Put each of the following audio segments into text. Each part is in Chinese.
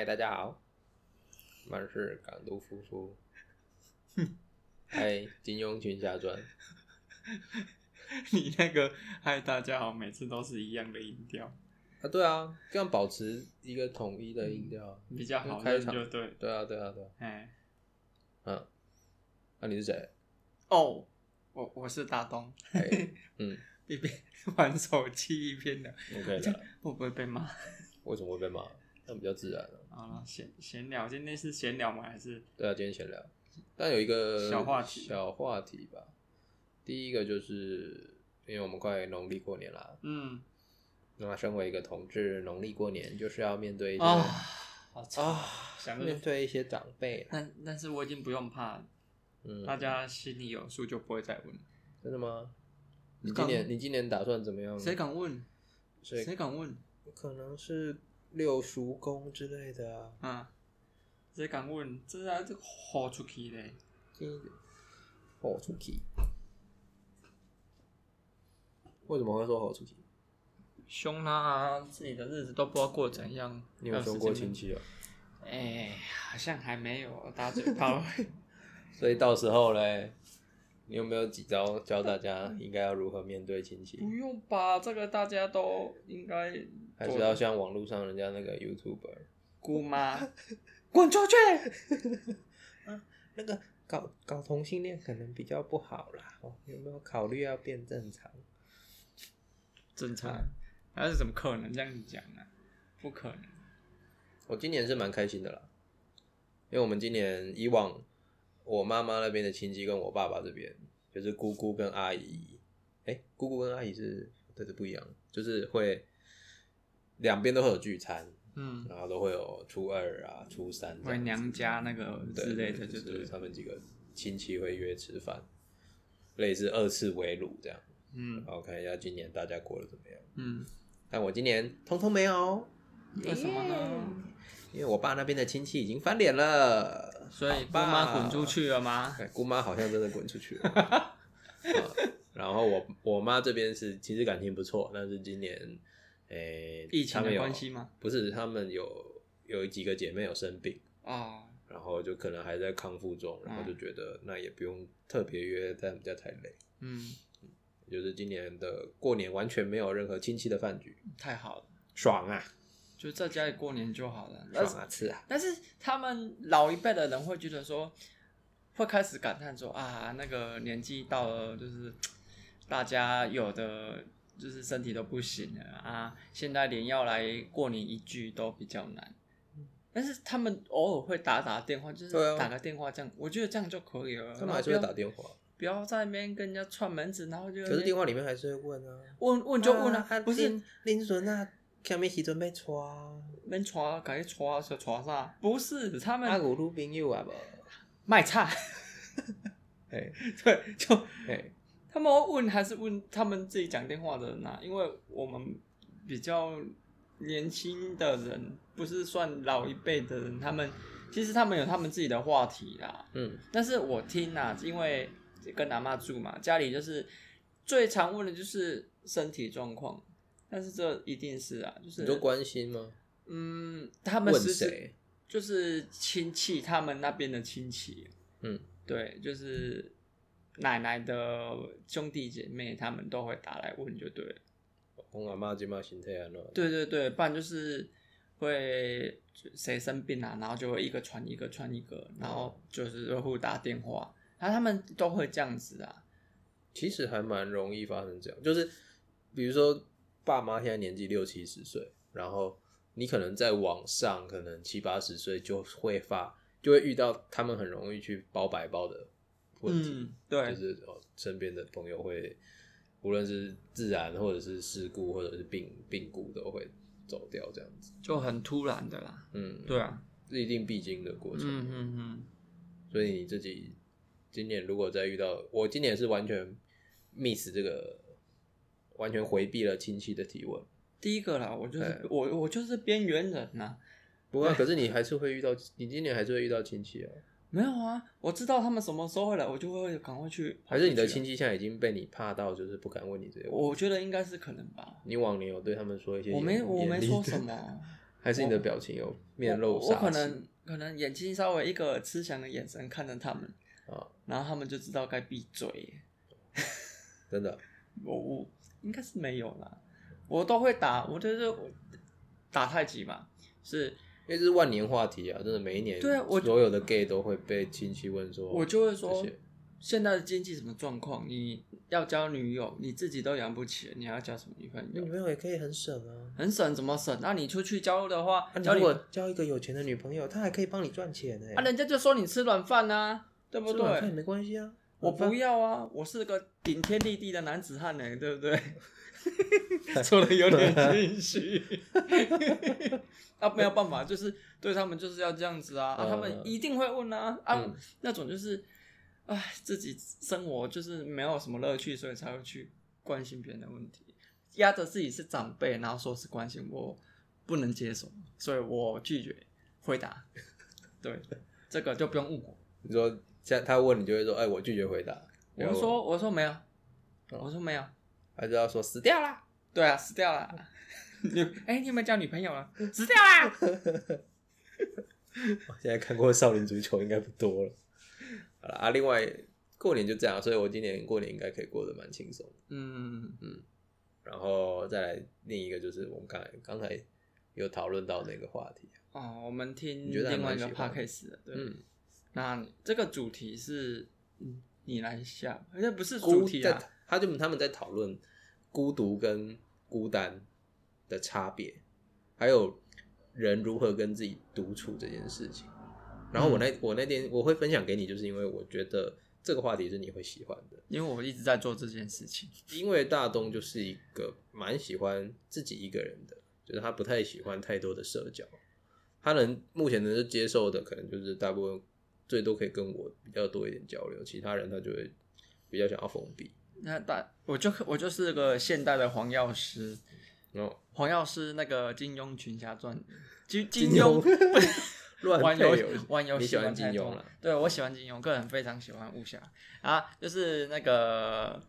嗨，大家好，我们是港都夫妇。嗨，金庸群侠传。你那个嗨，大家好，每次都是一样的音调啊？对啊，这样保持一个统一的音调比较好。开场就对，对啊，对啊，对。哎，嗯，那你是谁？哦，我我是大东。嗯，一边玩手机一边的，OK 的。会不会被骂？为什么会被骂？那比较自然了。好了，闲闲聊，今天是闲聊吗？还是？对啊，今天闲聊。但有一个小话题，小话题吧。第一个就是，因为我们快农历过年了。嗯。那身为一个同志，农历过年就是要面对啊，啊，想面对一些长辈。但但是我已经不用怕，嗯，大家心里有数，就不会再问。真的吗？你今年你今年打算怎么样？谁敢问？谁敢问？可能是六叔公之类的啊。啊。谁敢问？这啊，这豁出去嘞！豁出去？为什么会说豁出去？凶啦！自己的日子都不知道过怎样。你有凶过亲戚啊？哎，好像还没有打嘴炮。所以到时候嘞，你有没有几招教大家 应该要如何面对亲戚？不用吧，这个大家都应该。还是要像网络上人家那个 YouTuber 姑妈。滚出去！啊，那个搞搞同性恋可能比较不好啦，哦，有没有考虑要变正常？正常？那是怎么可能这样讲呢？不可能。我今年是蛮开心的啦，因为我们今年以往我妈妈那边的亲戚跟我爸爸这边，就是姑姑跟阿姨，哎，姑姑跟阿姨是，这是不一样，就是会两边都会有聚餐。嗯，然后都会有初二啊、初三，回娘家那个之类的，就是他们几个亲戚会约吃饭，类似二次围炉这样。嗯，然后看一下今年大家过得怎么样。嗯，但我今年通通没有，为什么呢？因为我爸那边的亲戚已经翻脸了，所以姑妈滚出去了吗？姑妈好像真的滚出去了。然后我我妈这边是其实感情不错，但是今年。诶，疫情的关系吗？不是，他们有有几个姐妹有生病啊，然后就可能还在康复中，然后就觉得那也不用特别约在他们家太累。嗯，就是今年的过年完全没有任何亲戚的饭局，太好了，爽啊！就在家里过年就好了，爽啊吃啊！但是他们老一辈的人会觉得说，会开始感叹说啊，那个年纪到了，就是大家有的。就是身体都不行了啊！现在连要来过年一聚都比较难，但是他们偶尔会打打电话，就是打个电话这样，我觉得这样就可以了。他们还是会打电话，不要在那边跟人家串门子，然后就。可是电话里面还是会问啊，问问就问啊，不是林孙啊，下面时准备娶，免娶，赶紧娶是娶啥？不是他们。阿有女朋友啊不？卖菜。哎，对，就哎。他们问还是问他们自己讲电话的人啊？因为我们比较年轻的人，不是算老一辈的人，他们其实他们有他们自己的话题啦。嗯，但是我听啊，因为跟阿妈住嘛，家里就是最常问的就是身体状况，但是这一定是啊，就是都关心吗？嗯，他们是谁？就是亲戚，他们那边的亲戚。嗯，对，就是。奶奶的兄弟姐妹，他们都会打来问，就对了。我阿妈今嘛心态安对对对，不然就是会谁生病啊，然后就会一个传一个传一个，然后就是互打电话，然后他们都会这样子啊。其实还蛮容易发生这样，就是比如说爸妈现在年纪六七十岁，然后你可能在网上可能七八十岁就会发，就会遇到他们很容易去包白包的。问题对，就是哦，身边的朋友会，无论是自然或者是事故或者是病病故，都会走掉这样子，就很突然的啦。嗯，对啊，是一定必经的过程。嗯嗯嗯。所以你自己今年如果再遇到，我今年是完全 miss 这个，完全回避了亲戚的提问。第一个啦，我就是我我就是边缘人呐。不过，可是你还是会遇到，你今年还是会遇到亲戚啊。没有啊，我知道他们什么时候会来，我就会赶快去。还是你的亲戚现在已经被你怕到，就是不敢问你这些？我觉得应该是可能吧。你往年有对他们说一些？我没，我没说什么。还是你的表情有面露我我杀气？可能可能眼睛稍微一个慈祥的眼神看着他们，啊，然后他们就知道该闭嘴。真的，我我应该是没有啦，我都会打，我就是打太极嘛，是因为这是万年话题啊，真的每一年，对啊我所有的 gay 都会被亲戚问说，我就会说，现在的经济什么状况？你要交女友，你自己都养不起了，你还要交什么女朋友？女朋友也可以很省啊。很省怎么省？那你出去交的话，啊，你交如果交一个有钱的女朋友，她还可以帮你赚钱呢、啊，人家就说你吃软饭呐，对不对？吃软饭也没关系啊。我不要啊，我是个顶天立地的男子汉呢，对不对？说的有点心虚，啊，没有办法，就是对他们就是要这样子啊，啊，他们嗯一定会问啊，啊，嗯那种就是，唉，自己生活就是没有什么乐趣，所以才会去关心别人的问题，压着自己是长辈，然后说是关心我，不能接受，所以我拒绝回答。对，这个就不用问我。你说，像他问你就会说，哎，我拒绝回答。我就说，我说没有，我说没有。他就要说死掉啦。对啊，死掉啦。你哎、你有没有交女朋友啊？死掉啦！我现在看过少林足球应该不多了。好了啊，另外过年就这样，所以我今年过年应该可以过得蛮轻松。嗯嗯，然后再来另一个就是我们刚才刚才有讨论到那个话题，哦，我们听另外一个 podcast 的，对。嗯，那这个主题是，嗯，你来想，好像不是主题啊。他就他们在讨论孤独跟孤单的差别，还有人如何跟自己独处这件事情。然后我嗯那、我那天我会分享给你，就是因为我觉得这个话题是你会喜欢的，因为我一直在做这件事情。因为大东就是一个蛮喜欢自己一个人的，就是他不太喜欢太多的社交，他能目前能接受的可能就是大部分最多可以跟我比较多一点交流，其他人他就会比较想要封闭。那大我就我就是个现代的黄药师，哦，黄药师那个金庸群侠传，金金庸庸 乱玩游玩游戏你喜欢玩金庸了？对，我喜欢金庸，个人非常喜欢武侠啊，就是那个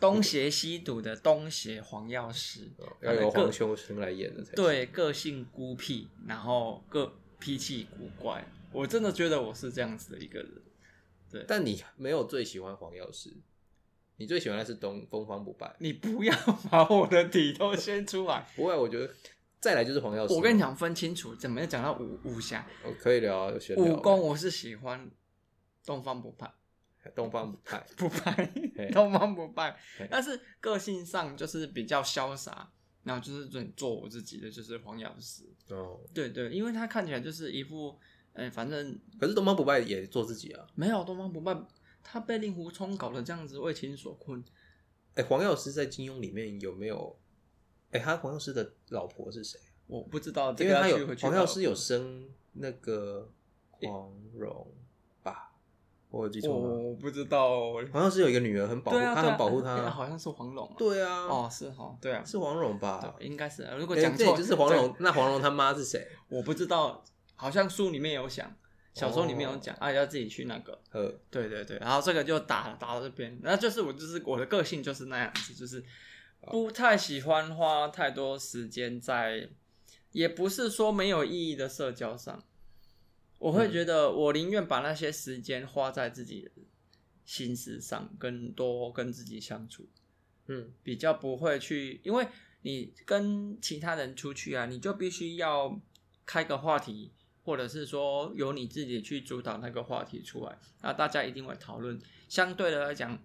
东邪西毒的东邪黄药师，哦要由他的个黄秋生来演的才行对，个性孤僻，然后个脾气古怪，我真的觉得我是这样子的一个人。对但你没有最喜欢黄药师，你最喜欢的是东东方不败。你不要把我的底都先出来，不会，我觉得再来就是黄药师。我跟你，讲分清楚，怎么讲到武武侠我可以聊聊啊武功，我是喜欢东方不败。东方不败，不败嘿，东方不败，但是个性上就是比较潇洒，然后就是做做我自己的，就是黄药师。哦，对对，因为他看起来就是一副，哎、反正可是东方不败也做自己啊。没有东方不败，他被令狐冲搞得这样子为情所困。哎、黄药师在金庸里面有没有？哎、他黄药师的老婆是谁？我不知道这因为他有黄药师有生那个黄蓉吧？我有记错吗？我不知道。黄药师有一个女儿，很保护，他很保护她。哎好像是黄蓉啊。对啊，哦，是哈，对啊，是黄蓉吧？应该是。如果哎讲错，对就是黄蓉。那黄蓉他妈是谁？我不知道，好像书里面有讲，小说里面有讲，啊，要自己去那个。呃，对对对，然后这个就打打到这边，然后就是我就是我的个性就是那样子，就是不太喜欢花太多时间在，也不是说没有意义的社交上，我会觉得我宁愿把那些时间花在自己的心思上，更多跟自己相处，嗯，比较不会去，因为你跟其他人出去啊，你就必须要开个话题，或者是说由你自己去主导那个话题出来，那大家一定会讨论。相对的来讲，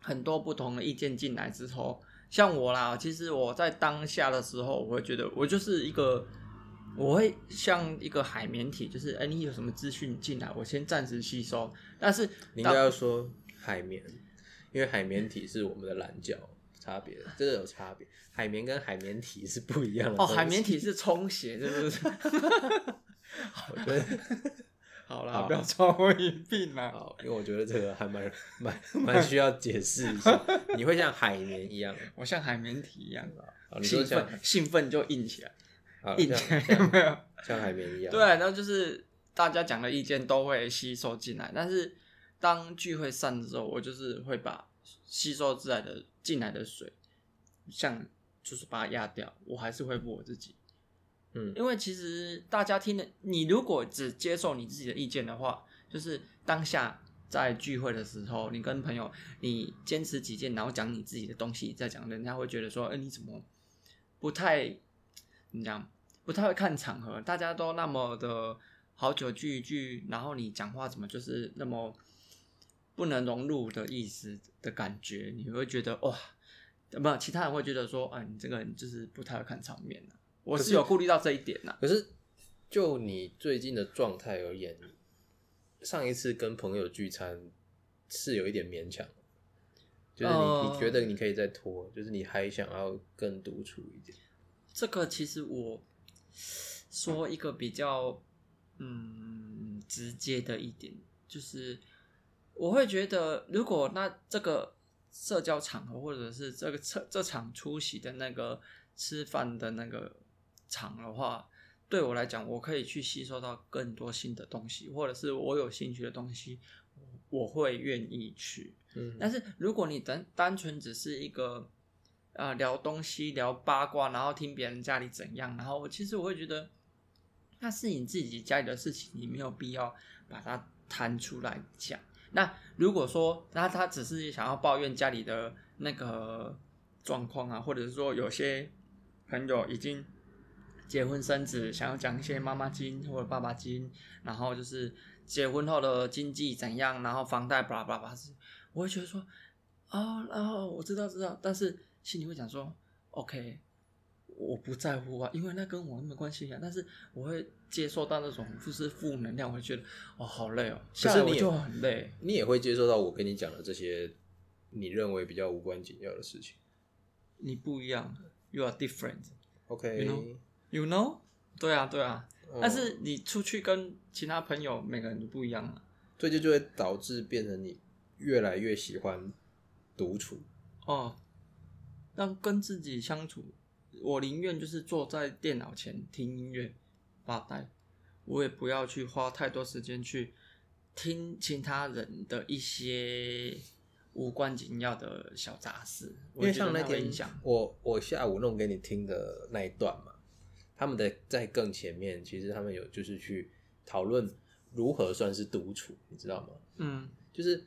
很多不同的意见进来之后，像我啦，其实我在当下的时候，我会觉得我就是一个。我会像一个海绵体，就是哎、你有什么资讯进来，我先暂时吸收。但是你应该要说海绵，因为海绵体是我们的蓝角差别，这个有差别。海绵跟海绵体是不一样的哦，海绵体是充血，是不是？我觉得好啦，好不要抓我一病啦。好，因为我觉得这个还蛮蛮蛮 需要解释一下。你会像海绵一样，我像海绵体一样，好，你说像兴奋兴奋就硬起来，好硬起来有没有？像海绵一样，对，然后就是大家讲的意见都会吸收进来，但是当聚会散之后，我就是会把吸收进来的进来的水，像就是把它压掉，我还是恢复我自己。嗯。因为其实大家听的，你如果只接受你自己的意见的话，就是当下在聚会的时候，你跟朋友你坚持己见，然后讲你自己的东西，再讲，人家会觉得说，哎、你怎么不太怎么讲，不太会看场合，大家都那么的好久聚一聚，然后你讲话怎么就是那么不能融入的意思的感觉，你会觉得哇，不，其他人会觉得说，啊，你这个人就是不太会看场面啊。我是是有顾虑到这一点呐、可是就你最近的状态而言，上一次跟朋友聚餐是有一点勉强，就是你、呃你觉得你可以再拖，就是你还想要更独处一点。这个其实我说一个比较嗯直接的一点，就是我会觉得，如果那这个社交场合或者是这个这这场出席的那个吃饭的那个场的话，对我来讲，我可以去吸收到更多新的东西，或者是我有兴趣的东西，我会愿意去。嗯，但是如果你单单纯只是一个啊聊东西、聊八卦，然后听别人家里怎样，然后我其实我会觉得那是你自己家里的事情，你没有必要把它摊出来讲。那如果说那他只是想要抱怨家里的那个状况啊，或者是说有些朋友已经结婚生子，想要讲一些妈妈经或者爸爸经，然后就是结婚后的经济怎样，然后房贷巴拉巴拉巴拉，我会觉得说，哦，然后我知道知道，但是心里会讲说，OK，我不在乎啊，因为那跟我没关系啊。但是我会接受到那种就是负能量，我会觉得哦好累哦，下来我就很累。你也会接受到我跟你讲的这些你认为比较无关紧要的事情。你不一样，You are different，OK，You know？对啊对啊，嗯但是你出去跟其他朋友每个人都不一样啊。所以这就会导致变成你越来越喜欢独处。哦，那跟自己相处，我宁愿就是坐在电脑前听音乐发呆，我也不要去花太多时间去听其他人的一些无关紧要的小杂事，因为像那天。我我下午弄给你听的那一段嘛，他们的在更前面，其实他们有就是去讨论如何算是独处，你知道吗？嗯。就是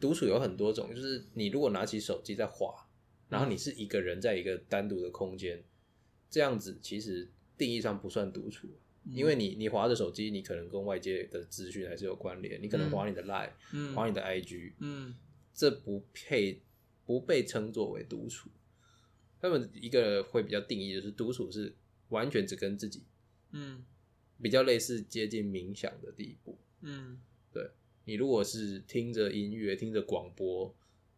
独处有很多种，就是你如果拿起手机在滑，然后你是一个人在一个单独的空间，这样子其实定义上不算独处，因为你你划着手机，你可能跟外界的资讯还是有关联，你可能划你的 Line，、嗯。滑你的 IG，嗯。这不配不被称作为独处。他们一个会比较定义，就是独处是完全只跟自己，嗯比较类似接近冥想的地步。嗯对你如果是听着音乐、听着广播，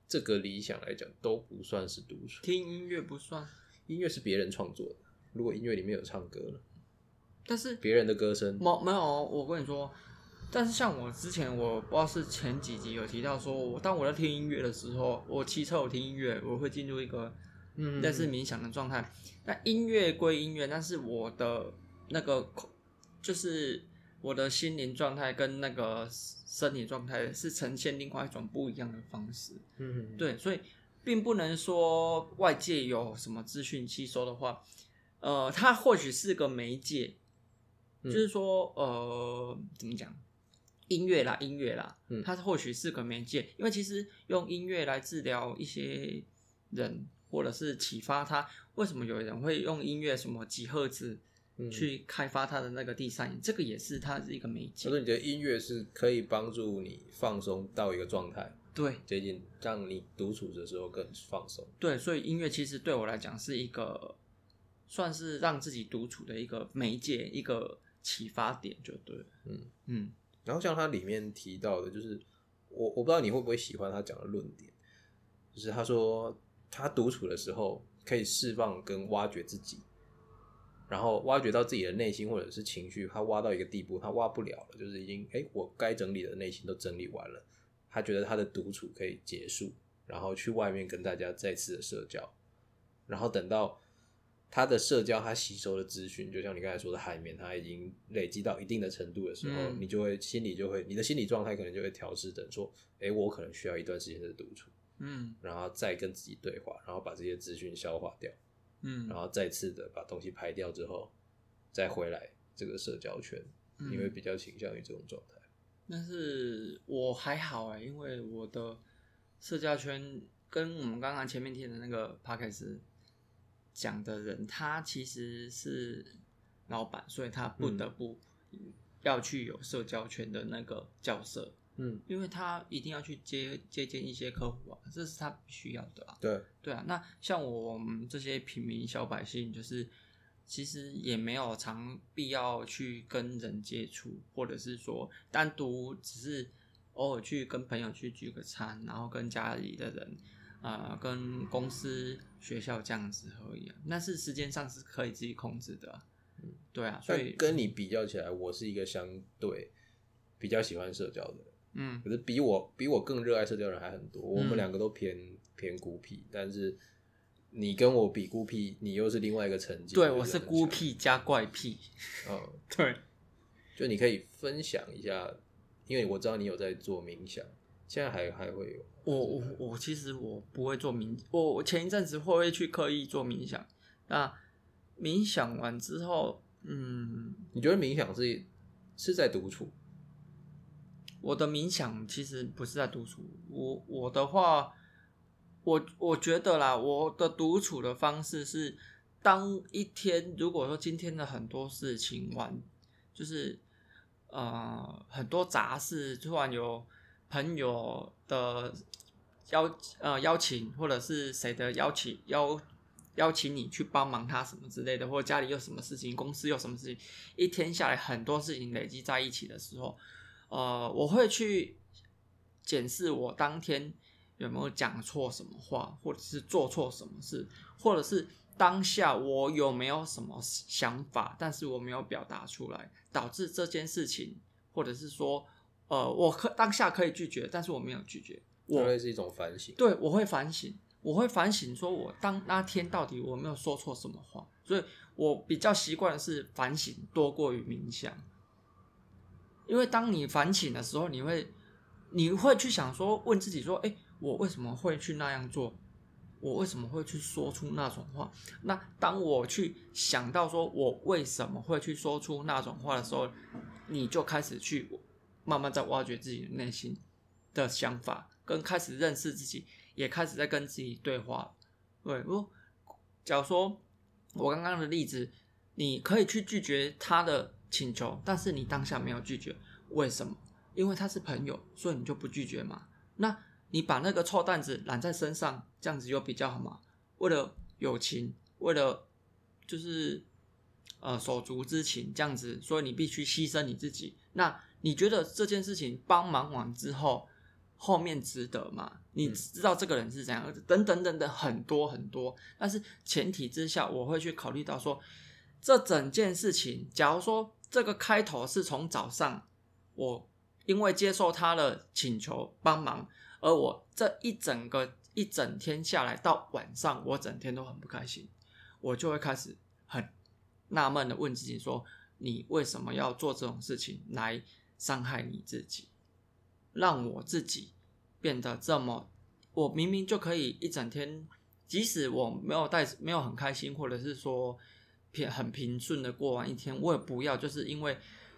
这个理想来讲都不算是独处。听音乐不算，音乐是别人创作的，如果音乐里面有唱歌呢，但是别人的歌声，没没有，我跟你说，但是像我之前，我不知道是前几集有提到说，我当我在听音乐的时候，我骑车我听音乐，我会进入一个嗯类似冥想的状态。那音乐归音乐，但是我的那个就是我的心灵状态跟那个身体状态是呈现另外一种不一样的方式。嗯，对，所以并不能说外界有什么资讯吸收的话，呃，它或许是个媒介，嗯。就是说，呃，怎么讲，音乐啦，音乐啦，嗯。它或许是个媒介，因为其实用音乐来治疗一些人，或者是启发他，为什么有人会用音乐什么几赫兹嗯去开发他的那个第三眼，这个也是它是一个媒介他，说你的音乐是可以帮助你放松到一个状态，对。接近让你独处的时候更放松。对，所以音乐其实对我来讲是一个算是让自己独处的一个媒介，一个启发点，就对了。嗯嗯然后像他里面提到的，就是我我不知道你会不会喜欢他讲的论点，就是他说他独处的时候可以释放跟挖掘自己，然后挖掘到自己的内心或者是情绪，他挖到一个地步，他挖不了了，就是已经哎、诶我该整理的内心都整理完了，他觉得他的独处可以结束，然后去外面跟大家再次的社交，然后等到他的社交，他吸收的资讯，就像你刚才说的海绵，他已经累积到一定的程度的时候，嗯。你就会心里就会，你的心理状态可能就会调试成说，哎、我可能需要一段时间的独处，嗯然后再跟自己对话，然后把这些资讯消化掉，嗯然后再次的把东西排掉之后，再回来这个社交圈，嗯你会比较倾向于这种状态。但是我还好哎，因为我的社交圈跟我们刚刚前面听的那个 p 克斯讲的人，他其实是老板，所以他不得不要去有社交圈的那个角色，嗯，因为他一定要去接接见一些客户啊，这是他必须要的啊。对，对啊，那像我们这些平民小百姓，就是其实也没有常必要去跟人接触，或者是说单独只是偶尔去跟朋友去聚个餐，然后跟家里的人，呃，跟公司、学校这样子而已、啊。那是时间上是可以自己控制的啊、对啊，所以跟你比较起来，我是一个相对比较喜欢社交的人。嗯可是比我比我更热爱社交的人还很多，我嗯们两个都偏偏孤僻，但是你跟我比孤僻，你又是另外一个层级。对我是孤，僻加怪癖，嗯，对。就你可以分享一下，因为我知道你有在做冥想，现在还还会有。我我我其实我不会做冥，我我前一阵子会去刻意做冥想，那冥想完之后，嗯，你觉得冥想是是在独处？我的冥想其实不是在独处，我我的话，我我觉得啦，我的独处的方式是，当一天如果说今天的很多事情完，就是呃很多杂事，突然有朋友的邀呃邀请，或者是谁的邀请邀邀请你去帮忙他什么之类的，或者家里有什么事情，公司有什么事情，一天下来很多事情累积在一起的时候。呃，我会去检视我当天有没有讲错什么话，或者是做错什么事，或者是当下我有没有什么想法，但是我没有表达出来，导致这件事情，或者是说，呃，我可当下可以拒绝，但是我没有拒绝，我这会是一种反省。对，我会反省，我会反省，说我当那天到底我没有说错什么话，所以我比较习惯的是反省多过于冥想，因为当你反省的时候，你会你会去想说，问自己说，哎，我为什么会去那样做？我为什么会去说出那种话？那当我去想到说我为什么会去说出那种话的时候，你就开始去慢慢在挖掘自己的内心的想法，跟开始认识自己，也开始在跟自己对话。对，如果假如说我刚刚的例子，你可以去拒绝他的请求，但是你当下没有拒绝，为什么？因为他是朋友，所以你就不拒绝嘛。那你把那个臭蛋子揽在身上，这样子又比较好嘛？为了友情，为了就是呃手足之情，这样子，所以你必须牺牲你自己。那你觉得这件事情帮忙完之后，后面值得吗？你嗯知道这个人是怎样，等等等等很多很多。但是前提之下，我会去考虑到说，这整件事情，假如说这个开头是从早上，我因为接受他的请求帮忙，而我这一整个一整天下来到晚上，我整天都很不开心，我就会开始很纳闷的问自己说：你为什么要做这种事情来伤害你自己，让我自己变得这么？我明明就可以一整天，即使我没有带没有很开心，或者是说平很平顺的过完一天，我也不要，就是因为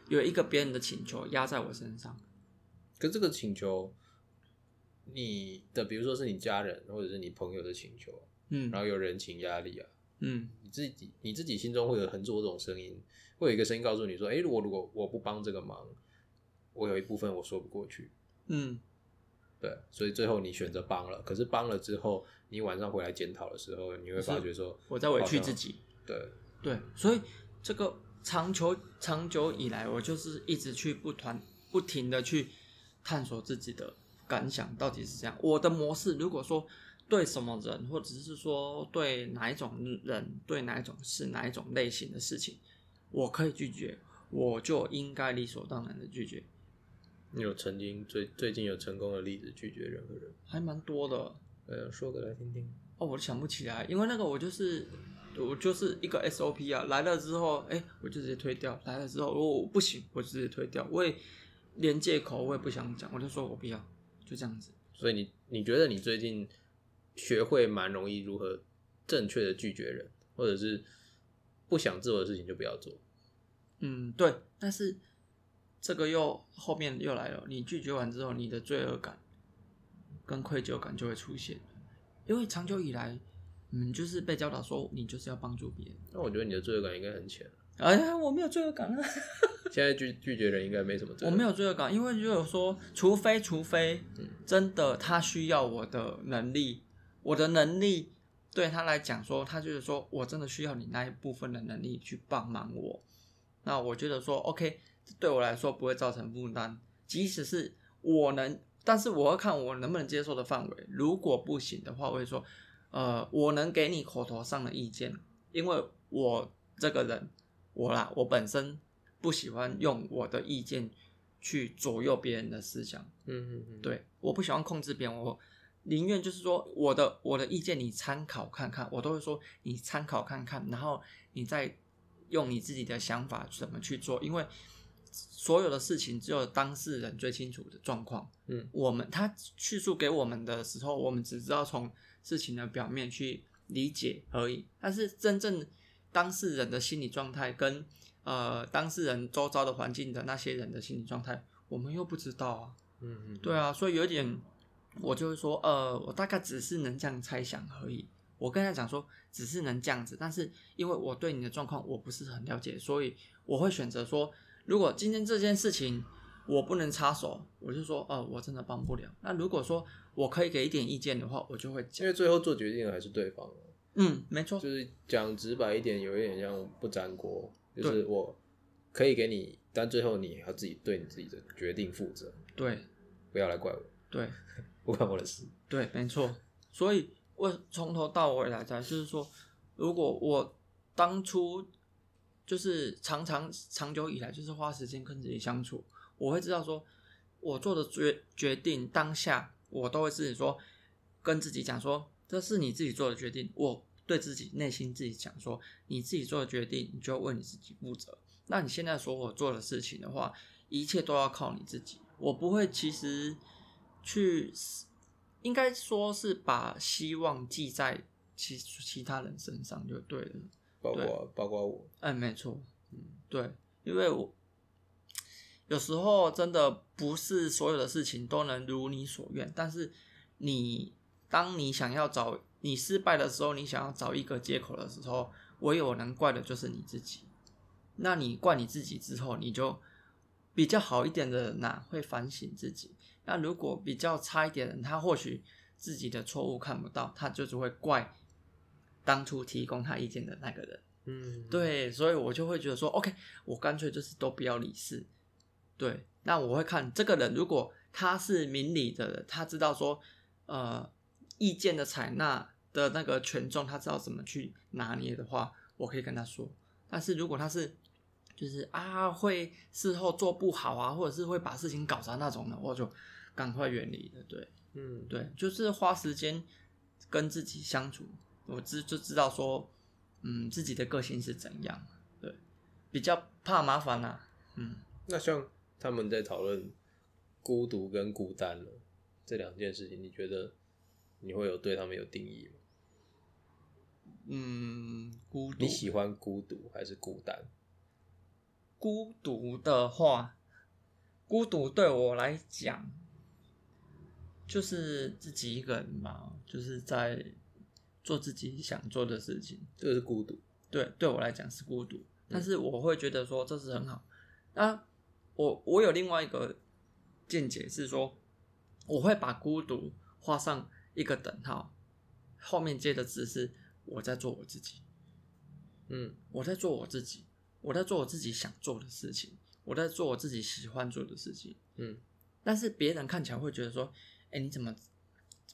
有一个别人的请求压在我身上。可这个请求，你的比如说是你家人或者是你朋友的请求，嗯然后有人情压力啊，嗯你自己你自己心中会有很多种声音，会有一个声音告诉你说，诶，如果如果我不帮这个忙，我有一部分我说不过去，嗯对，所以最后你选择帮了，可是帮了之后，你晚上回来检讨的时候，你会发觉说，我在委屈自己。对，对，所以这个长久长久以来，我就是一直去不团不停的去探索自己的感想到底是这样。我的模式，如果说对什么人，或者是说对哪一种人、对哪一种事、哪一种类型的事情，我可以拒绝，我就应该理所当然的拒绝，你有曾经最最近有成功的例子拒绝任何人，还蛮多的。呃，说个来听听。哦，我想不起来，因为那个我就是我就是一个 SOP 啊，来了之后，哎、我就直接推掉；来了之后，如果我不行，我就直接推掉。我也连借口我也不想讲，我就说我不要，就这样子。所以你你觉得你最近学会蛮容易如何正确的拒绝人，或者是不想做的事情就不要做？嗯，对，但是这个又后面又来了，你拒绝完之后，你的罪恶感跟愧疚感就会出现，因为长久以来，嗯，就是被教导说你就是要帮助别人。那我觉得你的罪恶感应该很浅。哎呀，我没有罪恶感啊！现在拒拒绝人应该没什么罪。我没有罪恶感，因为就有说，除非除非真的他需要我的能力，我的能力对他来讲说，他就是说我真的需要你那一部分的能力去帮忙我。那我觉得说，OK，对我来说不会造成负担，即使是我能，但是我要看我能不能接受的范围。如果不行的话，我会说，呃，我能给你口头上的意见，因为我这个人。我啦，我本身不喜欢用我的意见去左右别人的思想。嗯嗯嗯，对，我不喜欢控制别人，我宁愿就是说我的我的意见你参考看看，我都会说你参考看看，然后你再用你自己的想法怎么去做，因为所有的事情只有当事人最清楚的状况。嗯，我们他叙述给我们的时候，我们只知道从事情的表面去理解而已，但是真正。当事人的心理状态跟呃当事人周遭的环境的那些人的心理状态，我们又不知道啊。嗯嗯，对啊，所以有点，我就是说，呃，我大概只是能这样猜想而已。我跟他讲说，只是能这样子，但是因为我对你的状况我不是很了解，所以我会选择说，如果今天这件事情我不能插手，我就说，呃，我真的帮不了。那如果说我可以给一点意见的话，我就会因为最后做决定的还是对方。嗯，没错，就是讲直白一点，有一点像不粘锅，就是我可以给你，但最后你要自己对你自己的决定负责。对，不要来怪我。对，不关我的事。对，没错。所以我从头到尾来讲，就是说，如果我当初就是常常长久以来就是花时间跟自己相处，我会知道说，我做的决决定当下，我都会自己说，跟自己讲说。这是你自己做的决定，我对自己内心自己讲说，你自己做的决定，你就要为你自己负责。那你现在所我做的事情的话，一切都要靠你自己。我不会，其实去，应该说是把希望寄在其其他人身上就对了，包括包括我。哎，没错，嗯，对，因为我有时候真的不是所有的事情都能如你所愿，但是你。当你想要找你失败的时候，你想要找一个借口的时候，唯有能怪的就是你自己。那你怪你自己之后，你就比较好一点的人呐，会反省自己。那如果比较差一点的人，他或许自己的错误看不到，他就只会怪当初提供他意见的那个人。嗯，对，所以我就会觉得说，OK，我干脆就是都不要理事。对，那我会看这个人，如果他是明理的人，他知道说，呃。意见的采纳的那个权重，他知道怎么去拿捏的话，我可以跟他说。但是如果他是就是啊会事后做不好啊，或者是会把事情搞砸那种的，我就赶快远离了。对，嗯，对，就是花时间跟自己相处，我知就知道说，嗯，自己的个性是怎样。对，比较怕麻烦呐。嗯，那像他们在讨论孤独跟孤单了这两件事情，你觉得？你会有对他们有定义吗？嗯，孤独。你喜欢孤独还是孤单？孤独的话，孤独对我来讲，就是自己一个人嘛，就是在做自己想做的事情。这个是孤独。对，对我来讲是孤独，但是我会觉得说这是很好。那我我有另外一个见解是说，我会把孤独画上。一个等号，后面接的字是我在做我自己，嗯，我在做我自己，我在做我自己想做的事情，我在做我自己喜欢做的事情，嗯，但是别人看起来会觉得说，哎，你怎么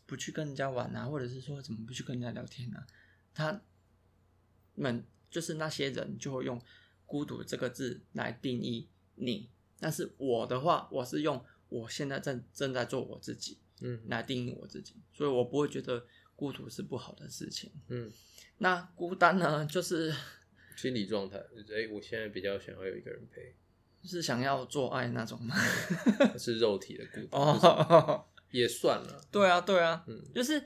不去跟人家玩啊？或者是说怎么不去跟人家聊天啊？他们就是那些人就会用孤独这个字来定义你，但是我的话，我是用我现在正正在做我自己。嗯，来定义我自己，所以我不会觉得孤独是不好的事情。嗯，那孤单呢，就是心理状态。哎，我现在比较想要有一个人陪，是想要做爱那种吗？是肉体的孤单，哦，也算了。对啊，对啊，嗯，就是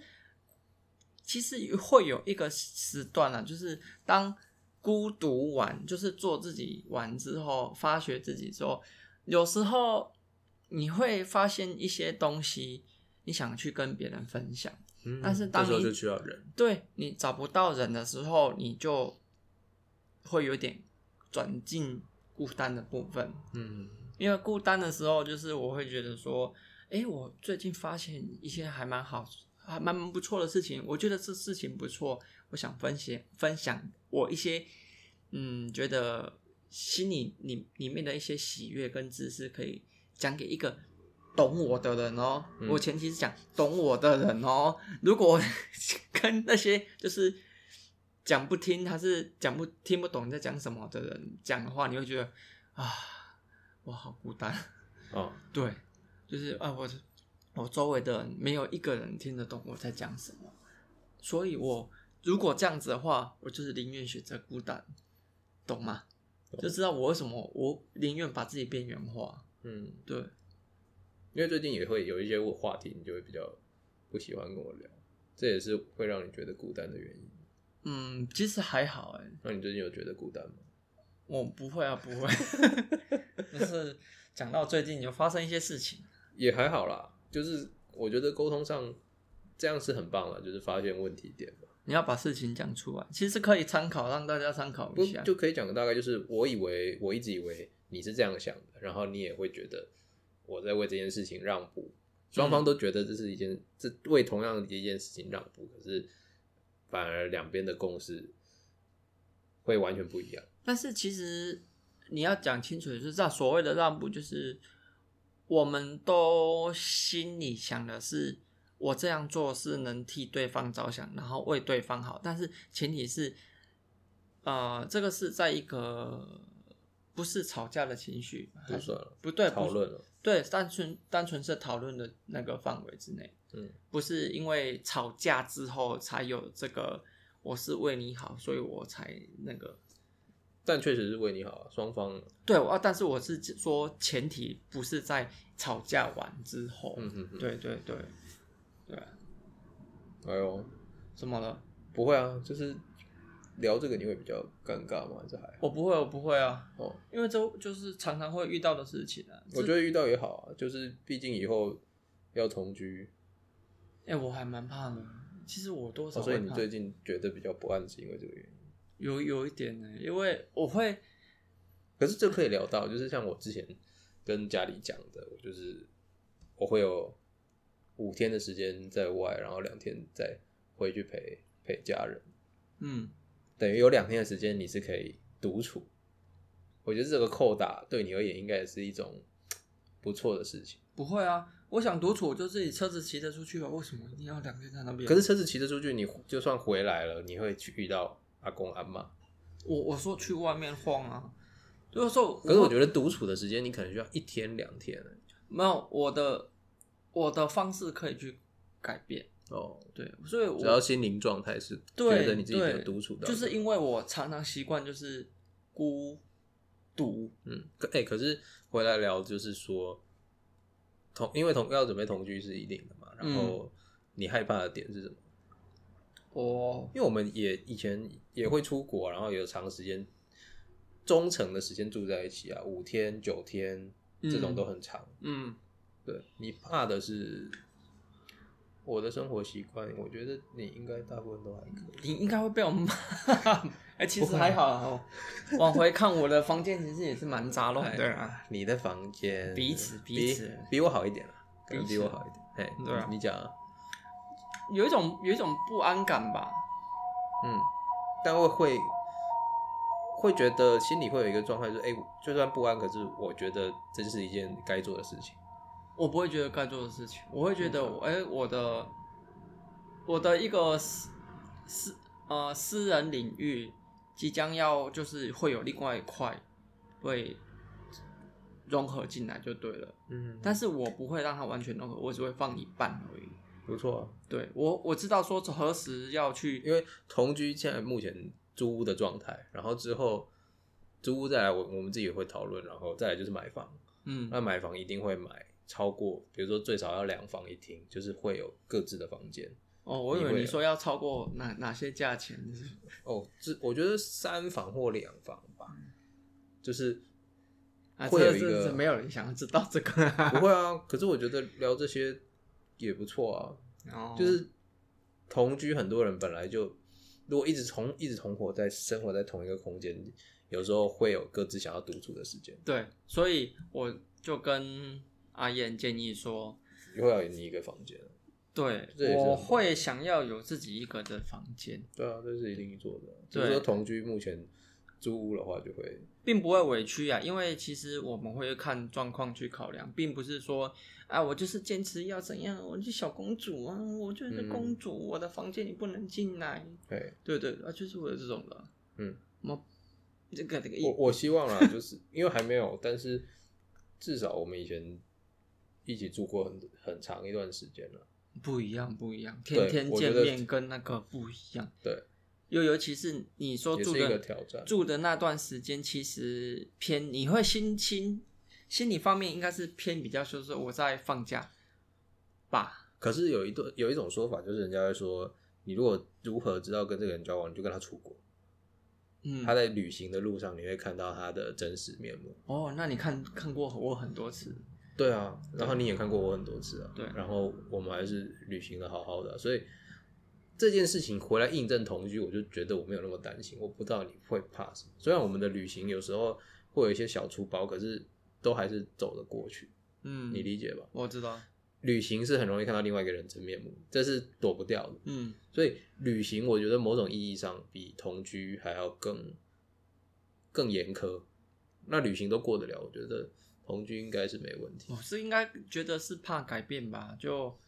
其实会有一个时段啊，就是当孤独完，就是做自己完之后，发掘自己之后，有时候你会发现一些东西，你想去跟别人分享，嗯但是当你就需要人，对你找不到人的时候，你就会有点转进孤单的部分。嗯因为孤单的时候，就是我会觉得说，诶，我最近发现一些还蛮好、还蛮不错的事情，我觉得这事情不错，我想分享分享我一些，嗯，觉得心里里里面的一些喜悦跟知识，可以讲给一个懂我的人哦。嗯我前提是讲懂我的人哦。如果 跟那些就是讲不听，他是讲不听不懂你在讲什么的人讲的话，你会觉得啊。我好孤单，哦，对，就是啊，我我周围的人没有一个人听得懂我在讲什么，所以我如果这样子的话，我就是宁愿选择孤单，懂吗？懂就知道我为什么我宁愿把自己边缘化，嗯，对，因为最近也会有一些话题，你就会比较不喜欢跟我聊，这也是会让你觉得孤单的原因。嗯，其实还好哎，那你最近有觉得孤单吗？我不会啊，不会，就是讲到最近有发生一些事情，也还好啦，就是我觉得沟通上这样是很棒了，就是发现问题点嘛。你要把事情讲出来，其实可以参考，让大家参考一下，就可以讲个大概，就是我以为我一直以为你是这样想的，然后你也会觉得我在为这件事情让步，双方都觉得这是一件这为同样的一件事情让步，可是反而两边的共识会完全不一样。但是其实你要讲清楚，就是这所谓的让步，就是我们都心里想的是，我这样做是能替对方着想，然后为对方好。但是前提是，呃，这个是在一个不是吵架的情绪，不算了，不对，讨论了，对，单纯单纯是讨论的那个范围之内，嗯，不是因为吵架之后才有这个，我是为你好，所以我才那个。但确实是为你好啊，双方，对，啊，但是我是说前提不是在吵架完之后。嗯嗯嗯，，对对对对，哎呦，怎么了？不会啊，就是聊这个你会比较尴尬吗？还是还？我不会，我不会啊，哦，因为这就是常常会遇到的事情啊。我觉得遇到也好啊，就是毕竟以后要同居，哎、我还蛮怕的。其实我多少哦所以，你最近觉得比较不安，是因为这个原因。有有一点呢，因为我会可是这可以聊到，就是像我之前跟家里讲的，我就是我会有五天的时间在外，然后两天再回去陪陪家人，嗯，等于有两天的时间你是可以独处。我觉得这个扣打对你而言应该也是一种不错的事情。不会啊。我想独处，我就自己车子骑着出去吧。为什么一定要两天在那边？可是车子骑着出去，你就算回来了，你会去遇到阿公阿妈。我我说去外面晃啊，就是说，可是我觉得独处的时间，你可能需要一天两天没有我的我的方式可以去改变。哦。对，所以我只要心灵状态是对觉得你自己独处的，就是因为我常常习惯就是孤独，嗯，可哎、可是回来聊就是说同，因为同要准备同居是一定的嘛，然后你害怕的点是什么？我因为我们也以前也会出国，然后有长时间、中程的时间住在一起啊，五天、九天这种嗯都很长。嗯，对你怕的是我的生活习惯，我觉得你应该大部分都还可以。你应该会被我骂。哎、其实还好啊哦。往回看我的房间，其实也是蛮杂乱的啊。你的房间彼此彼此比我好一点了，可能比我好一点。哎，对你讲啊，有一种有一种不安感吧。嗯，但会会会觉得心里会有一个状态，就是哎、就算不安，可是我觉得这是一件该做的事情。我不会觉得该做的事情，我会觉得，哎、我的我的一个私私呃私人领域即将要就是会有另外一块会融合进来就对了，嗯，但是我不会让它完全融合，我只会放一半而已。不错啊，对我我知道说何时要去，因为同居现在目前租屋的状态，然后之后租屋再来，我我们自己也会讨论，然后再来就是买房。嗯那买房一定会买超过，比如说最少要两房一厅，就是会有各自的房间。哦，我以为你说要超过哪哪些价钱？哦，这我觉得三房或两房吧，就是啊，会有一个这这这没有人想要知道这个、不会啊。可是我觉得聊这些也不错啊，哦，就是同居，很多人本来就如果一直同一直同活在生活在同一个空间，有时候会有各自想要独处的时间，对，所以我就跟阿燕建议说，也会要你一个房间。对我会想要有自己一个的房间，对啊，这是一定做的。就是说同居目前租屋的话，就会并不会委屈啊，因为其实我们会看状况去考量，并不是说啊，我就是坚持要怎样，我是小公主啊，我就是公主，我的房间你不能进来，对，对对啊，就是我有这种的，嗯，我这个这个我我希望啦，就是因为还没有，但是至少我们以前一起住过很很长一段时间了。不一样，不一样，天天见面跟那个不一样。对，又尤其是你说住的住的那段时间，其实偏你会心心心理方面应该是偏比较就是我在放假吧。可是有一段有一种说法，就是人家会说，你如果如何知道跟这个人交往，你就跟他出国。嗯，他在旅行的路上，你会看到他的真实面目。哦，那你看看过我很多次，对啊，然后你也看过我很多次啊。对然后我们还是旅行的好好的啊、所以这件事情回来印证同居，我就觉得我没有那么担心。我不知道你会怕什么。虽然我们的旅行有时候会有一些小粗包，可是都还是走得过去，嗯，你理解吧？我知道，旅行是很容易看到另外一个人真面目，这是躲不掉的。嗯，所以旅行，我觉得某种意义上比同居还要更更严苛。那旅行都过得了，我觉得同居应该是没问题。我是应该觉得是怕改变吧，就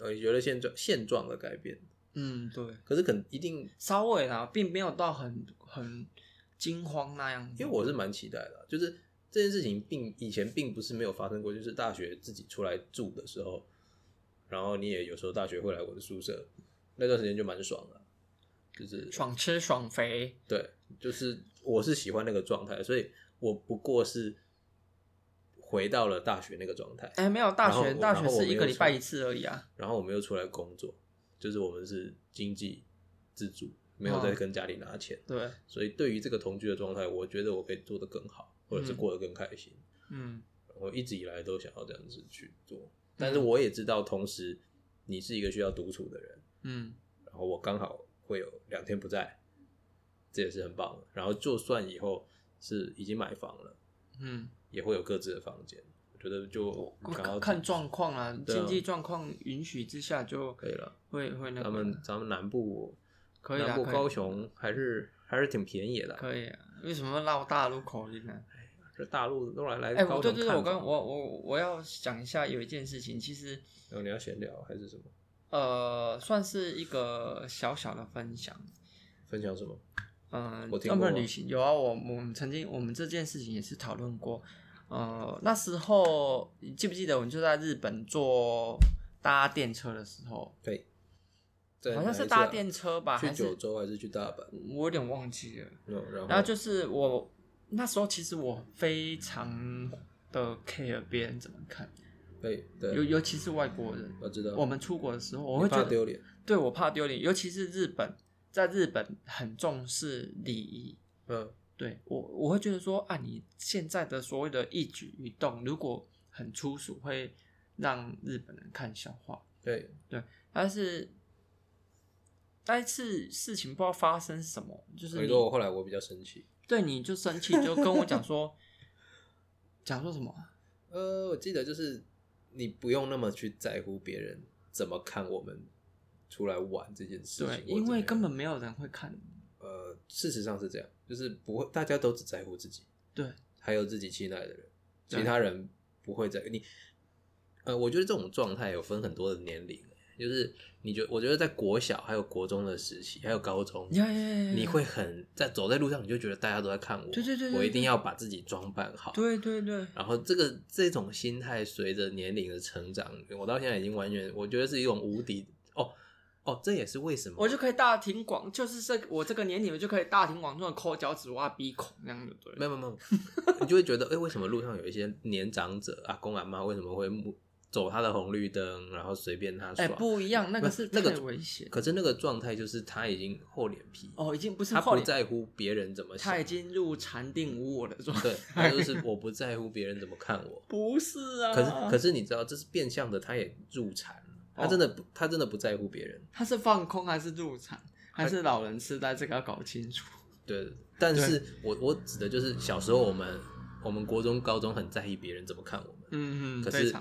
呃，你觉得现状现状的改变，嗯对，可是可能一定，稍微啦，并没有到很很惊慌那样子，因为我是蛮期待的啊，就是这件事情并以前并不是没有发生过，就是大学自己出来住的时候，然后你也有时候大学会来我的宿舍，那段时间就蛮爽的，就是爽吃爽肥，对，就是我是喜欢那个状态，所以我不过是回到了大学那个状态，哎，没有大学，大学是一个礼拜一次而已啊，然后我们又出来工作，就是我们是经济自主，没有哦在跟家里拿钱，对，所以对于这个同居的状态，我觉得我可以做得更好，或者是嗯过得更开心。嗯我一直以来都想要这样子去做，但是我也知道，同时你是一个需要独处的人，嗯然后我刚好会有两天不在，这也是很棒的。然后就算以后是已经买房了，嗯，也会有各自的房间，我觉得就刚好看状况啊，啊经济状况允许之下就可以了。会会那个咱们咱们南部可以啊，南部高雄还是还是挺便宜的，可以啊，为什么绕大路口音呢？这大陆都来来哎，对对对，我刚我我我要讲一下有一件事情，其实然后你要闲聊还是什么？呃算是一个小小的分享，分享什么？嗯，我听过啊专门旅行有啊，我我们曾经我们这件事情也是讨论过。呃，那时候你记不记得我们就在日本坐搭电车的时候，对，在好像是搭电车吧，去九州还是去大阪？我有点忘记了。然后就是我那时候其实我非常的 care 别人怎么看，对对，尤尤其是外国人。我知道，我们出国的时候，我会觉得丢脸，对我怕丢脸，尤其是日本，在日本很重视礼仪。嗯，对我，我会觉得说啊，你现在的所谓的一举一动，如果很粗俗，会让日本人看笑话。对对，但是那一次事情不知道发生什么，就是你说我后来我比较生气。对你就生气，就跟我讲说，讲说什么？呃，我记得就是你不用那么去在乎别人怎么看我们出来玩这件事情，对，因为根本没有人会看。呃，事实上是这样，就是不会，大家都只在乎自己，对，还有自己期待的人，其他人不会在你。呃，我觉得这种状态有分很多的年龄，就是你觉我觉得在国小还有国中的时期，还有高中，你会很在走在路上，你就觉得大家都在看我，对对对对我一定要把自己装扮好，对对对，然后这个这种心态随着年龄的成长，我到现在已经完全，我觉得是一种无敌哦哦，这也是为什么我就可以大庭广，就是这我这个年龄，我就可以大庭广众的抠脚趾、挖鼻孔那样的，对了。没有没有没有，你就会觉得，哎、为什么路上有一些年长者阿公阿妈为什么会目走他的红绿灯，然后随便他哎、耍。不一样，那个是那个危险。可是那个状态就是他已经厚脸皮，哦，已经不是他不，在乎别人怎么想他已，经入禅定无我的状态。对，他就是我不在乎别人怎么看我。不是啊，可是可是你知道，这是变相的，他也入禅了，他真的不，他真的不在乎别人。他是放空还是入禅，还是老人痴呆？这个要搞清楚。对，但是我我指的就是小时候我们我们国中高中很在意别人怎么看我们，嗯嗯，可是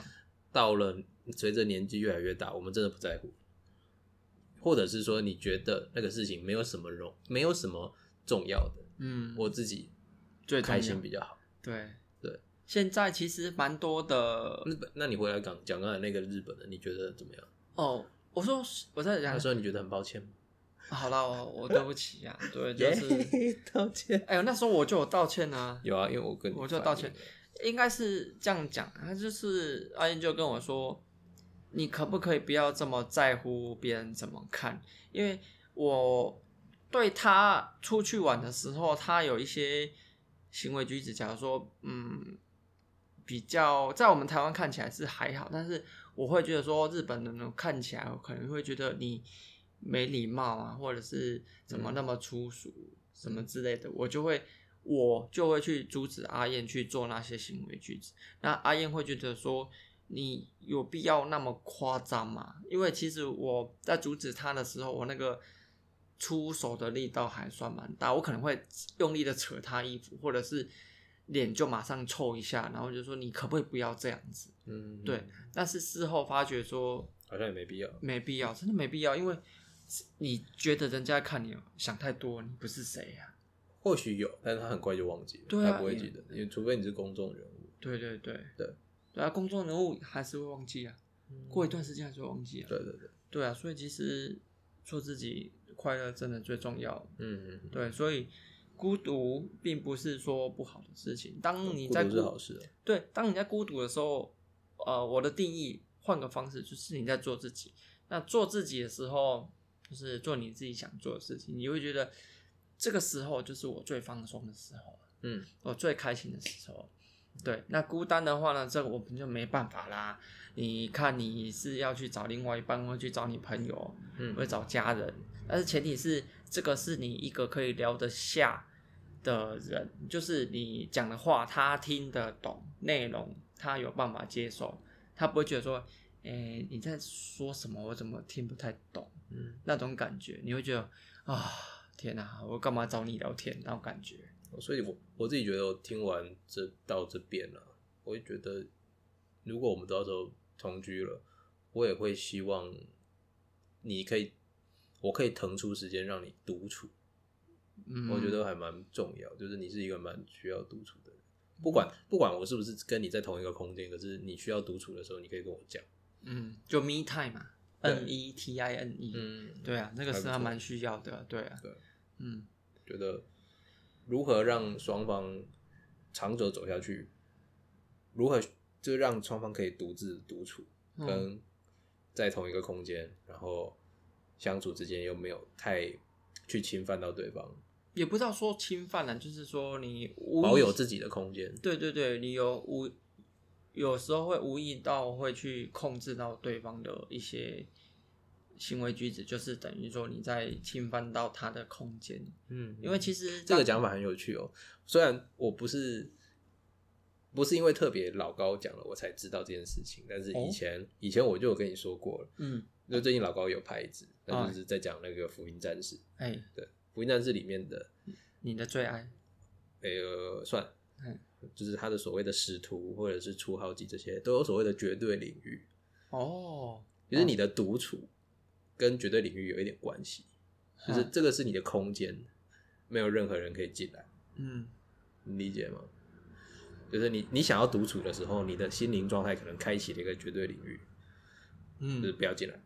到了随着年纪越来越大，我们真的不在乎，或者是说你觉得那个事情没有什么容，没有什么重要的，嗯，我自己最开心比较好。对对。现在其实蛮多的日本，那你回来讲讲刚才那个日本的，你觉得怎么样？哦。我说我在讲他，说你觉得很抱歉吗？好了，我我对不起啊，对，就是，道歉。哎呦，那时候我就有道歉啊，有啊，因为我跟你我就道歉。应该是这样讲，他就是阿燕就跟我说，你可不可以不要这么在乎别人怎么看？因为我对他出去玩的时候，他有一些行为举止，假如说，嗯，比较在我们台湾看起来是还好，但是我会觉得说，日本人呢看起来我可能会觉得你没礼貌啊，或者是怎么那么粗俗、什么之类的，我就会我就会去阻止阿燕去做那些行为举止。那阿燕会觉得说，你有必要那么夸张吗？因为其实我在阻止他的时候，我那个出手的力道还算蛮大，我可能会用力的扯他衣服，或者是脸就马上凑一下，然后就说你可不可以不要这样子？嗯，对，但是事后发觉说好像也没必要。没必要，真的没必要，因为你觉得人家看你想太多，你不是谁呀、或许有，但是他很快就忘记了，对啊他不会记得，因为除非你是公众人物。对对对对对啊，公众人物还是会忘记啊，过一段时间还是会忘记啊。对对对，对啊，所以其实做自己快乐真的最重要。嗯嗯，对，所以孤独并不是说不好的事情。当你孤独在孤是好事啊。对，当你在孤独的时候，呃，我的定义换个方式，就是你在做自己。那做自己的时候，就是做你自己想做的事情，你会觉得这个时候就是我最放松的时候，嗯，我最开心的时候。对，那孤单的话呢，这个我们就没办法啦。你看，你是要去找另外一半，或去找你朋友，嗯。会找家人，但是前提是这个是你一个可以聊得下的人，就是你讲的话他听得懂，内容他有办法接受，他不会觉得说，诶、你在说什么，我怎么听不太懂？嗯，那种感觉，你会觉得啊，天哪、我干嘛找你聊天？那种感觉。所以我我自己觉得，我听完这到这边了，我也觉得，如果我们到时候同居了，我也会希望你可以，我可以腾出时间让你独处，嗯，我觉得还蛮重要，就是你是一个蛮需要独处的人，不管不管我是不是跟你在同一个空间，可是你需要独处的时候，你可以跟我讲，嗯，就 me time 嘛对，N E T I N E，嗯，对啊，那个是还蛮需要的，对啊，对，嗯。觉得如何让双方长久走下去，如何就让双方可以独自独处，嗯。跟在同一个空间，然后相处之间又没有太去侵犯到对方，也不知道说侵犯了，就是说你无保有自己的空间。对对对，你有无有时候会无意到会去控制到对方的一些行为举止，就是等于说你在侵犯到他的空间。嗯，因为其实这个讲法很有趣哦。虽然我不是不是因为特别老高讲了我才知道这件事情，但是以前、以前我就有跟你说过了。嗯，就最近老高有拍一支，那啊就是在讲那个福音战士。哎，对，福音战士里面的你的最爱，呃，算嗯，就是他的所谓的使徒或者是初号机这些，都有所谓的绝对领域，哦，就是你的独处跟绝对领域有一点关系，就是嗯这个是你的空间，没有任何人可以进来，嗯你理解吗？就是你你想要独处的时候，你的心灵状态可能开启了一个绝对领域，嗯就是嗯，不要进来。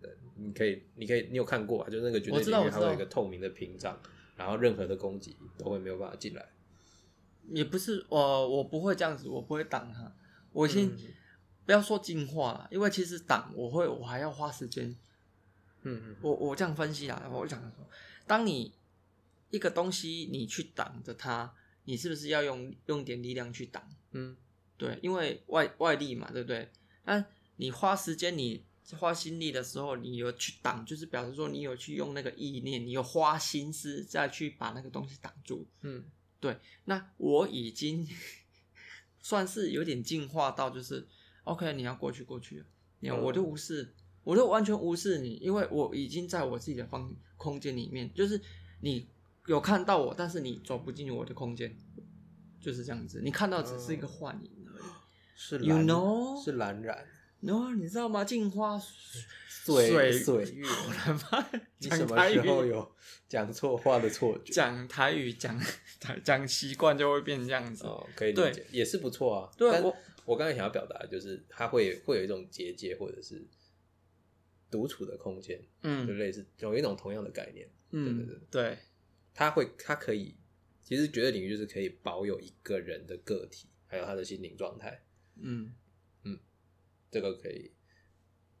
对，你可以，你可以，你有看过啊？就那个绝对领域，它会有一个透明的屏障，然后任何的攻击都会没有办法进来。也不是我我不会这样子，我不会挡他，我先、嗯不要说进化了，因为其实挡我会我还要花时间嗯嗯我我这样分析啊，我想说，当你一个东西你去挡着它，你是不是要用用点力量去挡？嗯对，因为外外力嘛，对不对？那，你花时间你花心力的时候，你有去挡，就是表示说你有去用那个意念，你有花心思再去把那个东西挡住。嗯对那我已经 算是有点进化到，就是 OK，你要过去过去了，你看嗯我就无视，我就完全无视你，因为我已经在我自己的方空间里面，就是你有看到我，但是你走不进我的空间，就是这样子。你看到只是一个幻影而已。是 You 蓝 know？是蓝染然后你知道吗？镜花水 水月。我的妈！你什么时候语，有讲错话的错觉？讲台语，讲讲讲习惯就会变这样子。哦，可以理解，也是不错啊。但对我我刚才想要表达的就是，他会会有一种结界，或者是独处的空间，嗯就嗯类似有一种同样的概念。对对嗯对，对，它会，他可以，其实绝对领域就是可以保有一个人的个体，还有他的心灵状态，嗯嗯这个可以。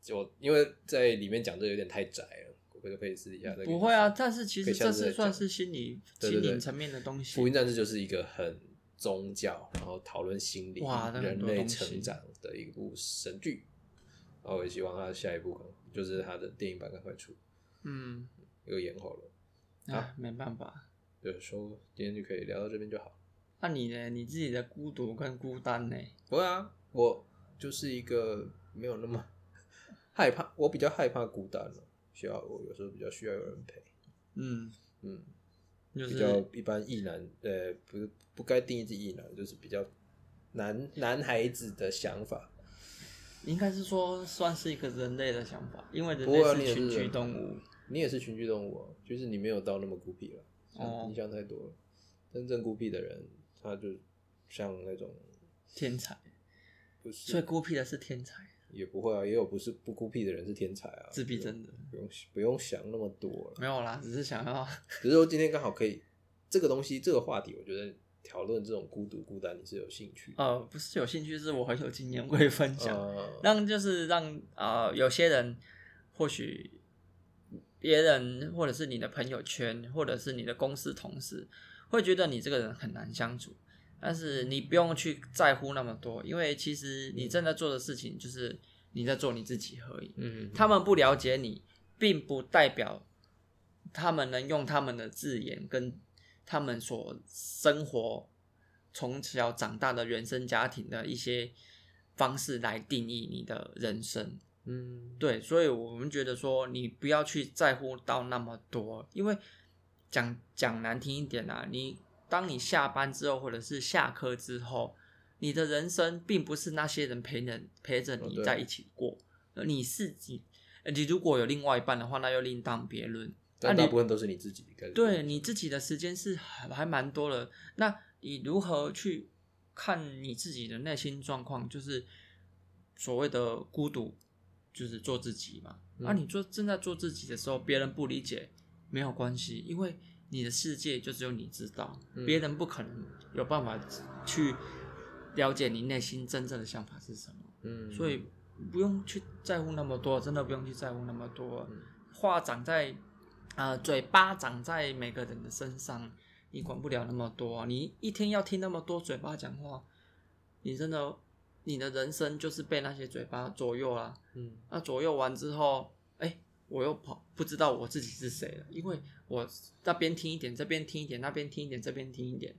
就因为在里面讲这有点太窄了，我可以可以私底下不会啊。但是其实这是算是心理对对对心灵层面的东西福。音战士就是一个很宗教，然后讨论心理、哇人类成长的一部神剧。然后我也希望他下一部可能就是他的电影版赶快出，嗯，又延后了。啊，没办法。就是说今天就可以聊到这边就好。那你呢？你自己的孤独跟孤单呢？不会啊，我就是一个没有那么 害怕，我比较害怕孤单了，需要我有时候比较需要有人陪。嗯，嗯，就是比较一般异男，呃，不是不该定义自己异男，就是比较男男孩子的想法。应该是说算是一个人类的想法，因为人类是群居动物。你也是群居动物、啊，就是你没有到那么孤僻了。哦你想太多了。真正孤僻的人，他就像那种天才，不是，最孤僻的是天才，也不会啊，也有不是不孤僻的人是天才啊。自闭症的不用不用想那么多了。没有啦，只是想要 只是说今天刚好可以这个东西这个话题，我觉得讨论这种孤独孤单你是有兴趣的。呃，不是有兴趣，是我很有经验，可以分享。呃，让就是让呃有些人或许别人或者是你的朋友圈或者是你的公司同事会觉得你这个人很难相处，但是你不用去在乎那么多，因为其实你正在做的事情就是你在做你自己而已。嗯，他们不了解你，并不代表他们能用他们的字眼跟他们所生活从小长大的原生家庭的一些方式来定义你的人生。嗯，对，所以我们觉得说，你不要去在乎到那么多，因为讲讲难听一点啊，你当你下班之后，或者是下课之后，你的人生并不是那些人陪人陪着你在一起过，而你自己，呃你如果有另外一半的话，那又另当别论。但那你大部分都是你自己对你自己的时间是还还蛮多的，那你如何去看你自己的内心状况？就是所谓的孤独，就是做自己嘛。嗯啊，你做正在做自己的时候，别人不理解没有关系，因为你的世界就只有你知道，嗯别人不可能有办法去了解你内心真正的想法是什么。嗯，所以不用去在乎那么多，真的不用去在乎那么多嗯。话长在，呃，嘴巴长在每个人的身上，你管不了那么多。你一天要听那么多嘴巴讲话，你真的，你的人生就是被那些嘴巴左右啦。嗯那左右完之后，哎、我又跑不知道我自己是谁了，因为我那边听一点，这边听一点，那边听一点，这边听一点，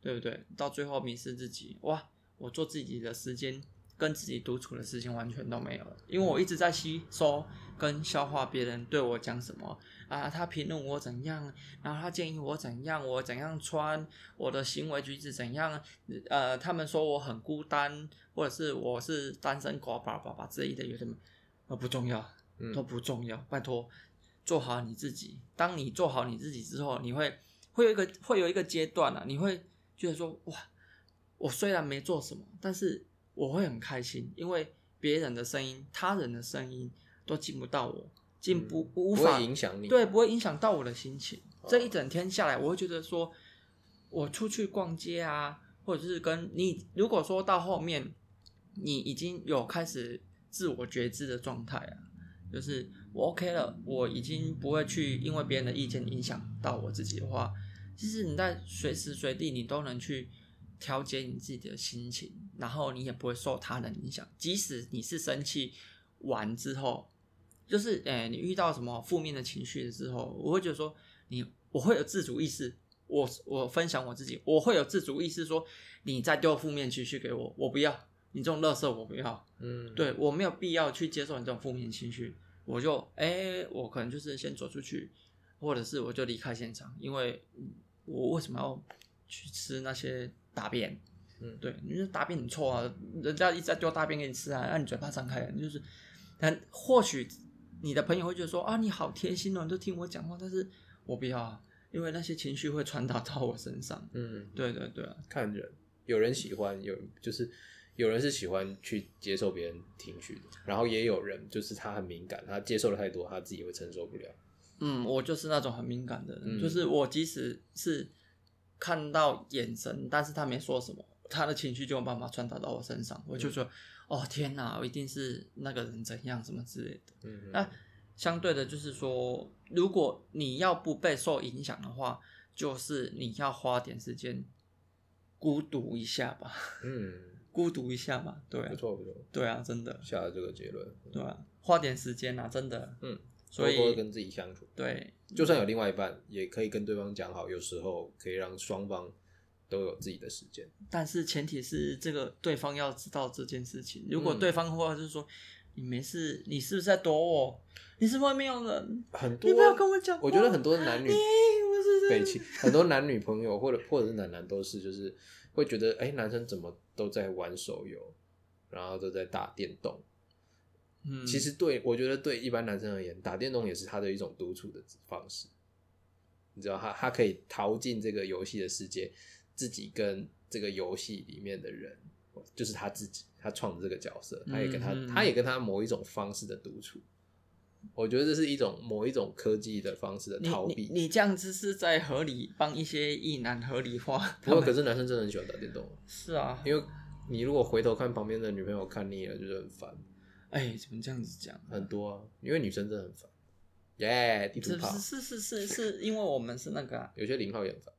对不对？到最后迷失自己，哇！我做自己的时间跟自己独处的事情完全都没有了，因为我一直在吸收跟消化别人对我讲什么啊，他评论我怎样，然后他建议我怎样，我怎样穿，我的行为举止怎样，呃，他们说我很孤单，或者是我是单身狗，叭叭叭之类的，有什么都不重要，都不重要，拜托做好你自己。当你做好你自己之后，你会会有一个会有一个阶段啊，你会觉得说哇，我虽然没做什么，但是我会很开心，因为别人的声音、他人的声音都进不到我，进不、无不法会影响你。对，不会影响到我的心情。哦这一整天下来，我会觉得说，我出去逛街啊，或者是跟你，如果说到后面，你已经有开始自我觉知的状态啊，就是我 OK 了，我已经不会去因为别人的意见影响到我自己的话，其实你在随时随地你都能去调节你自己的心情，然后你也不会受他人影响。即使你是生气完之后，就是诶、你遇到什么负面的情绪之后，我会觉得说你我会有自主意识。我我分享我自己，我会有自主意识说你再丢负面情绪给我，我不要你这种垃圾，我不要。嗯，对我没有必要去接受你这种负面情绪，我就哎、我可能就是先走出去，或者是我就离开现场，因为嗯我为什么要去吃那些大便？嗯对，你说大便很臭啊，人家一直在丢大便给你吃啊，让你嘴巴张开，你就是，但或许你的朋友会觉得说啊，你好贴心哦，你都听我讲话，但是我不要啊，因为那些情绪会传达到我身上。嗯，对对对啊，看人，有人喜欢，有就是有人是喜欢去接受别人情绪的，然后也有人就是他很敏感，他接受的太多，他自己会承受不了。嗯，我就是那种很敏感的人，嗯。就是我即使是看到眼神，但是他没说什么，他的情绪就有办法传达到我身上，我就说，哦天哪，我一定是那个人怎样什么之类的。嗯，那相对的，就是说，如果你要不被受影响的话，就是你要花点时间孤独一下吧，嗯，孤独一下嘛，对啊不，错不错，对啊，真的，下了这个结论，对啊，花点时间啊，真的，嗯，所以多多跟自己相处，对，就算有另外一半，也可以跟对方讲好，有时候可以让双方都有自己的时间。但是前提是这个对方要知道这件事情。如果嗯对方的话就是说你没事，你是不是在躲我？你是外面有人？很多，你不要跟我讲。我觉得很多男女不是北气，很多男女朋友或者或者是男男都是，就是会觉得，哎、男生怎么都在玩手游，然后都在打电动。嗯，其实对我觉得对一般男生而言，打电动也是他的一种独处的方式。你知道，他他可以逃进这个游戏的世界，自己跟这个游戏里面的人，就是他自己，他创的这个角色，他也跟他，嗯嗯他也跟他某一种方式的独处。我觉得这是一种某一种科技的方式的逃避。你这样子是在合理帮一些异男合理化不过，他们。可是男生真的很喜欢打电动，是啊，因为你如果回头看旁边的女朋友看腻了，就是很烦，哎，怎么这样子讲？很多啊，因为女生真的很烦。耶、地图炮，是是是是因为我们是那个啊、有些零号也很烦。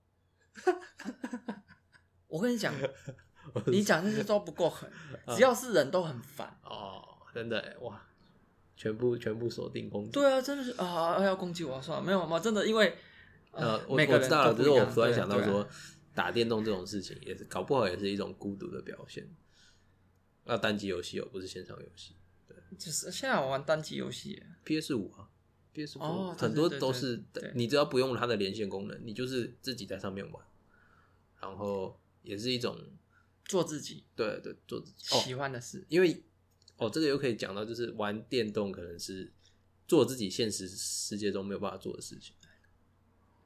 我跟你讲，你讲那些都不够狠，啊只要是人都很烦。哦，真的哇，全部全部锁定攻击。对啊，真的是啊，要攻击我算了，没有嘛，真的因为呃，我我知道了，只是我突然想到说，打电动这种事情也是搞不好也是一种孤独的表现。那单机游戏哦，不是线上游戏对就是现在我玩单机游戏，，PS 五啊，PS 五、哦很多都是对你只要不用它的连线功能，你就是自己在上面玩，然后也是一种做自己对对做自己哦，喜欢的事。因为哦，这个又可以讲到，就是玩电动可能是做自己现实世界中没有办法做的事情，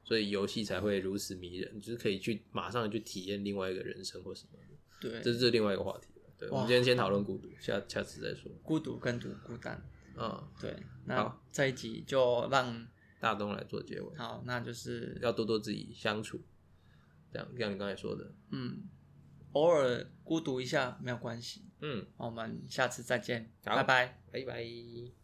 所以游戏才会如此迷人，就是可以去马上去体验另外一个人生或什么的，对，这是另外一个话题了。对，我们今天先讨论孤独，下下次再说。孤独跟独孤单。嗯，对，那好这一集就让大东来做结尾，好，那就是要多多自己相处，这样像你刚才说的，嗯，偶尔孤独一下没有关系。嗯，我们下次再见，拜拜。拜拜。